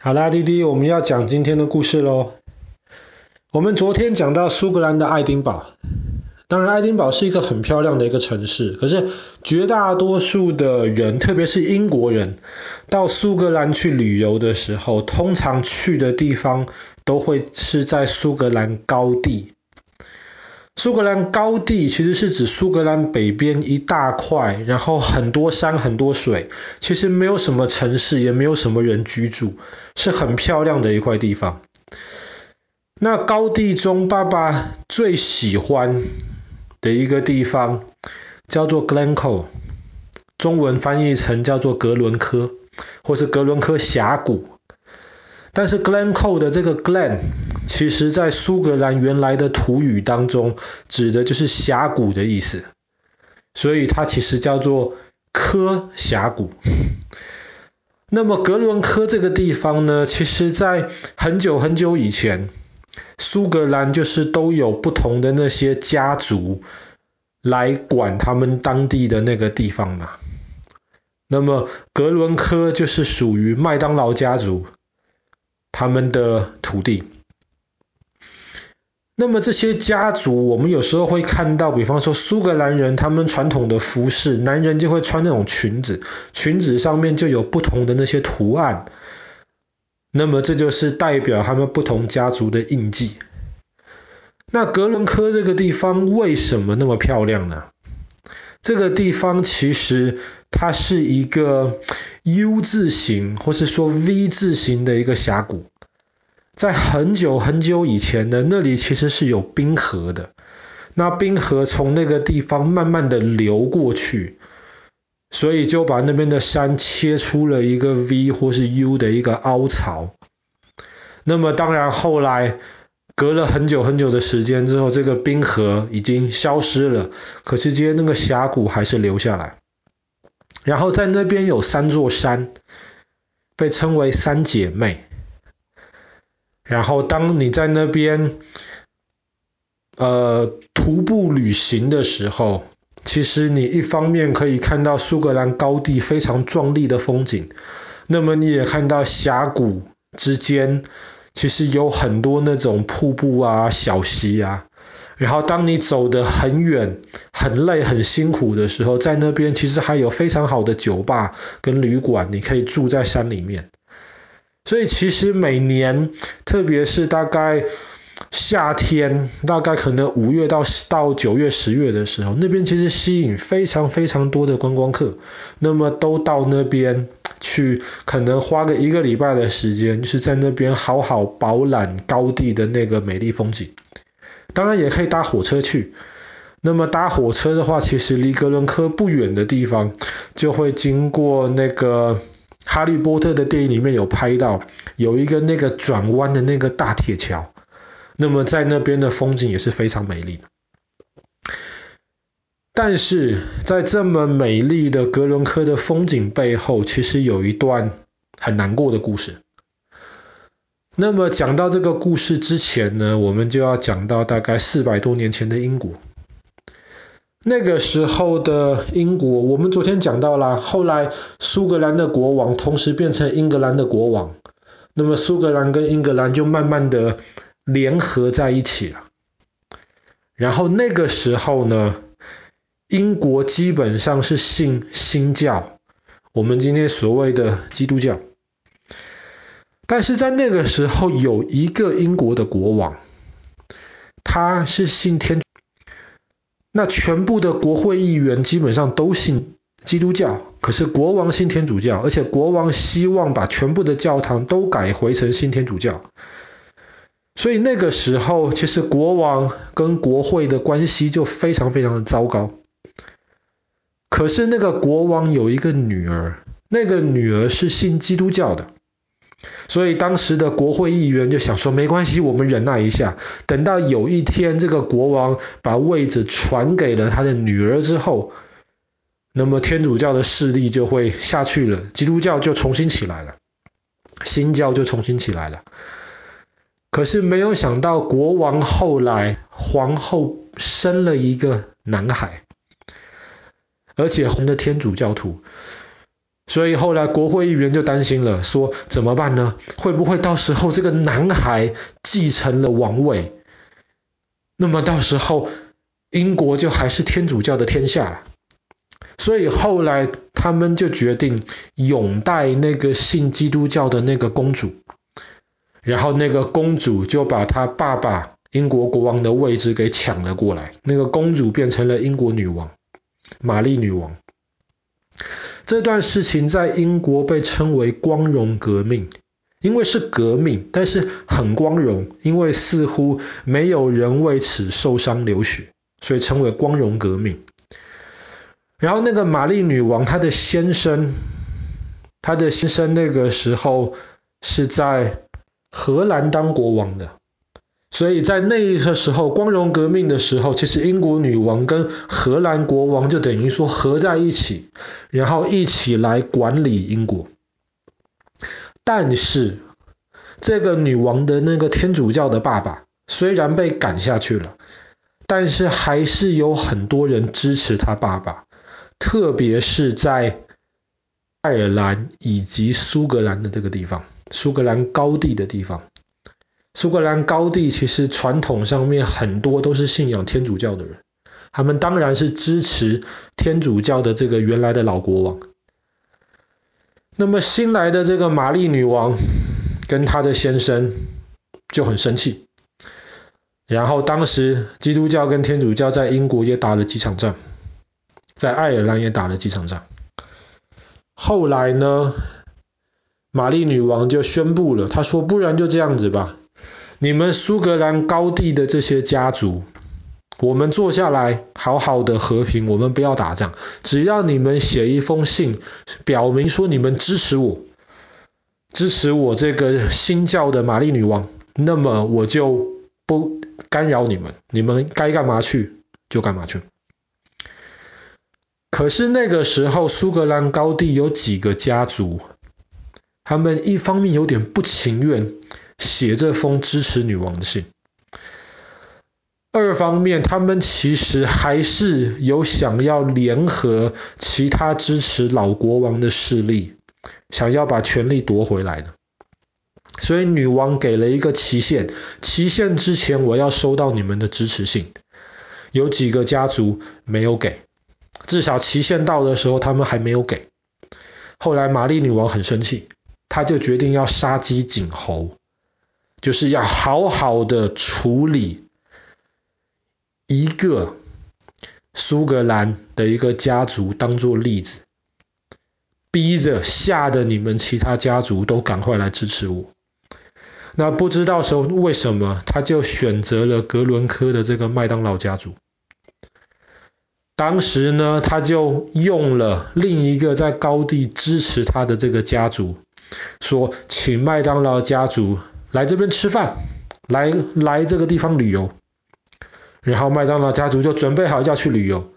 好啦，滴滴，我们要讲今天的故事喽。我们昨天讲到苏格兰的爱丁堡，当然爱丁堡是一个很漂亮的一个城市，可是绝大多数的人，特别是英国人，到苏格兰去旅游的时候，通常去的地方都会是在苏格兰高地。苏格兰高地其实是指苏格兰北边一大块，然后很多山很多水，其实没有什么城市，也没有什么人居住，是很漂亮的一块地方。那高地中，爸爸最喜欢的一个地方叫做 Glencoe，中文翻译成叫做格伦科，或是格伦科峡谷。但是 Glencoe 的这个 Glen，其实在苏格兰原来的土语当中，指的就是峡谷的意思，所以它其实叫做科峡谷。那么格伦科这个地方呢，其实在很久很久以前，苏格兰就是都有不同的那些家族来管他们当地的那个地方嘛。那么格伦科就是属于麦当劳家族。他们的土地。那么这些家族，我们有时候会看到，比方说苏格兰人，他们传统的服饰，男人就会穿那种裙子，裙子上面就有不同的那些图案。那么这就是代表他们不同家族的印记。那格伦科这个地方为什么那么漂亮呢？这个地方其实它是一个 U 字形，或是说 V 字形的一个峡谷。在很久很久以前呢，那里其实是有冰河的。那冰河从那个地方慢慢的流过去，所以就把那边的山切出了一个 V 或是 U 的一个凹槽。那么当然后来。隔了很久很久的时间之后，这个冰河已经消失了，可是今天那个峡谷还是留下来。然后在那边有三座山，被称为三姐妹。然后当你在那边呃徒步旅行的时候，其实你一方面可以看到苏格兰高地非常壮丽的风景，那么你也看到峡谷之间。其实有很多那种瀑布啊、小溪啊，然后当你走得很远、很累、很辛苦的时候，在那边其实还有非常好的酒吧跟旅馆，你可以住在山里面。所以其实每年，特别是大概夏天，大概可能五月到到九月、十月的时候，那边其实吸引非常非常多的观光客，那么都到那边。去可能花个一个礼拜的时间，就是在那边好好饱览高地的那个美丽风景。当然也可以搭火车去。那么搭火车的话，其实离格伦科不远的地方，就会经过那个《哈利波特》的电影里面有拍到，有一个那个转弯的那个大铁桥。那么在那边的风景也是非常美丽的。但是在这么美丽的格伦科的风景背后，其实有一段很难过的故事。那么讲到这个故事之前呢，我们就要讲到大概四百多年前的英国。那个时候的英国，我们昨天讲到了，后来苏格兰的国王同时变成英格兰的国王，那么苏格兰跟英格兰就慢慢的联合在一起了。然后那个时候呢，英国基本上是信新教，我们今天所谓的基督教。但是在那个时候，有一个英国的国王，他是信天主。那全部的国会议员基本上都信基督教，可是国王信天主教，而且国王希望把全部的教堂都改回成信天主教。所以那个时候，其实国王跟国会的关系就非常非常的糟糕。可是那个国王有一个女儿，那个女儿是信基督教的，所以当时的国会议员就想说，没关系，我们忍耐一下，等到有一天这个国王把位置传给了他的女儿之后，那么天主教的势力就会下去了，基督教就重新起来了，新教就重新起来了。可是没有想到，国王后来皇后生了一个男孩。而且红的天主教徒，所以后来国会议员就担心了，说怎么办呢？会不会到时候这个男孩继承了王位？那么到时候英国就还是天主教的天下了。所以后来他们就决定拥戴那个信基督教的那个公主，然后那个公主就把她爸爸英国国王的位置给抢了过来，那个公主变成了英国女王，玛丽女王。这段事情在英国被称为光荣革命，因为是革命，但是很光荣，因为似乎没有人为此受伤流血，所以称为光荣革命。然后那个玛丽女王，她的先生，她的先生那个时候是在荷兰当国王的。所以在那个时候，光荣革命的时候，其实英国女王跟荷兰国王就等于说合在一起，然后一起来管理英国。但是这个女王的那个天主教的爸爸虽然被赶下去了，但是还是有很多人支持他爸爸，特别是在爱尔兰以及苏格兰的这个地方，苏格兰高地的地方。苏格兰高地其实传统上面很多都是信仰天主教的人，他们当然是支持天主教的这个原来的老国王。那么新来的这个玛丽女王跟她的先生就很生气，然后当时基督教跟天主教在英国也打了几场仗，在爱尔兰也打了几场仗。后来呢，玛丽女王就宣布了，她说：“不然就这样子吧。”你们苏格兰高地的这些家族，我们坐下来好好的和平，我们不要打仗，只要你们写一封信，表明说你们支持我，支持我这个新教的玛丽女王，那么我就不干扰你们，你们该干嘛去就干嘛去。可是那个时候苏格兰高地有几个家族，他们一方面有点不情愿。写这封支持女王的信。二方面，他们其实还是有想要联合其他支持老国王的势力，想要把权力夺回来的。所以女王给了一个期限，期限之前我要收到你们的支持信。有几个家族没有给，至少期限到的时候他们还没有给。后来玛丽女王很生气，她就决定要杀鸡儆猴。就是要好好的处理一个苏格兰的一个家族当做例子，逼着吓得你们其他家族都赶快来支持我。那不知道时候为什么他就选择了格伦科的这个麦当劳家族。当时呢，他就用了另一个在高地支持他的这个家族，说请麦当劳家族。来这边吃饭，来来这个地方旅游，然后麦当劳家族就准备好要去旅游，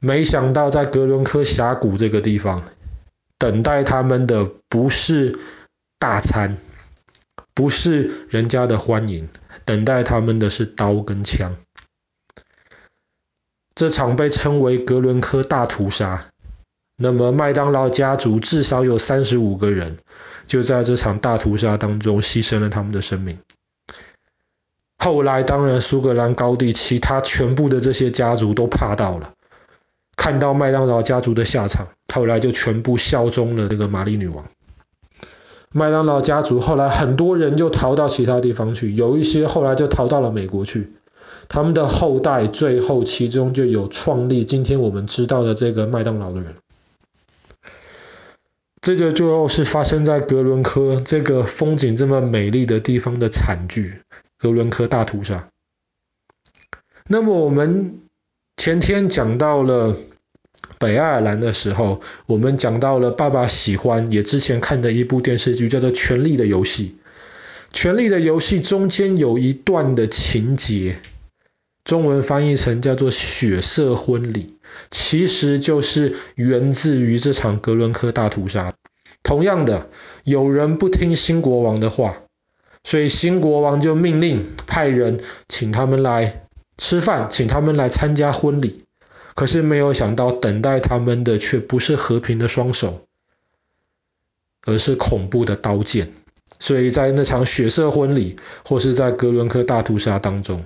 没想到在格伦科峡谷这个地方，等待他们的不是大餐，不是人家的欢迎，等待他们的是刀跟枪。这场被称为格伦科大屠杀。那么麦当劳家族至少有三十五个人，就在这场大屠杀当中牺牲了他们的生命。后来当然苏格兰高地其他全部的这些家族都怕到了，看到麦当劳家族的下场，后来就全部效忠了这个玛丽女王。麦当劳家族后来很多人就逃到其他地方去，有一些后来就逃到了美国去。他们的后代最后其中就有创立今天我们知道的这个麦当劳的人。这个就是发生在格伦科这个风景这么美丽的地方的惨剧——格伦科大屠杀。那么我们前天讲到了北爱尔兰的时候，我们讲到了爸爸喜欢也之前看的一部电视剧，叫做《权力的游戏》。《权力的游戏》中间有一段的情节，中文翻译成叫做“血色婚礼”。其实就是源自于这场格伦科大屠杀。同样的，有人不听新国王的话，所以新国王就命令派人请他们来吃饭，请他们来参加婚礼。可是没有想到，等待他们的却不是和平的双手，而是恐怖的刀剑。所以在那场血色婚礼，或是在格伦科大屠杀当中，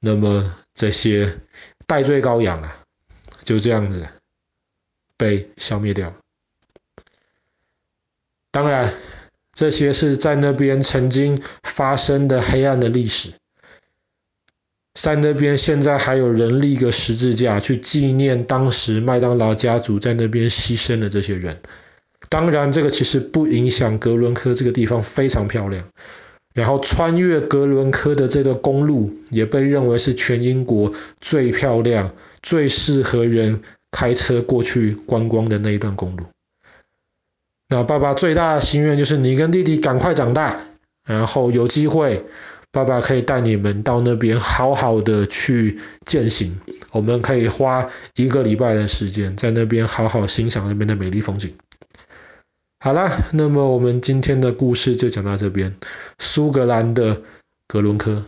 那么这些代罪羔羊啊，就这样子被消灭掉。当然，这些是在那边曾经发生的黑暗的历史。在那边现在还有人立个十字架去纪念当时麦当劳家族在那边牺牲的这些人。当然，这个其实不影响格伦科这个地方非常漂亮。然后穿越格伦科的这个公路也被认为是全英国最漂亮、最适合人开车过去观光的那一段公路。那爸爸最大的心愿就是你跟弟弟赶快长大，然后有机会，爸爸可以带你们到那边好好的去践行。我们可以花一个礼拜的时间在那边好好欣赏那边的美丽风景。好啦，那么我们今天的故事就讲到这边。苏格兰的格伦科。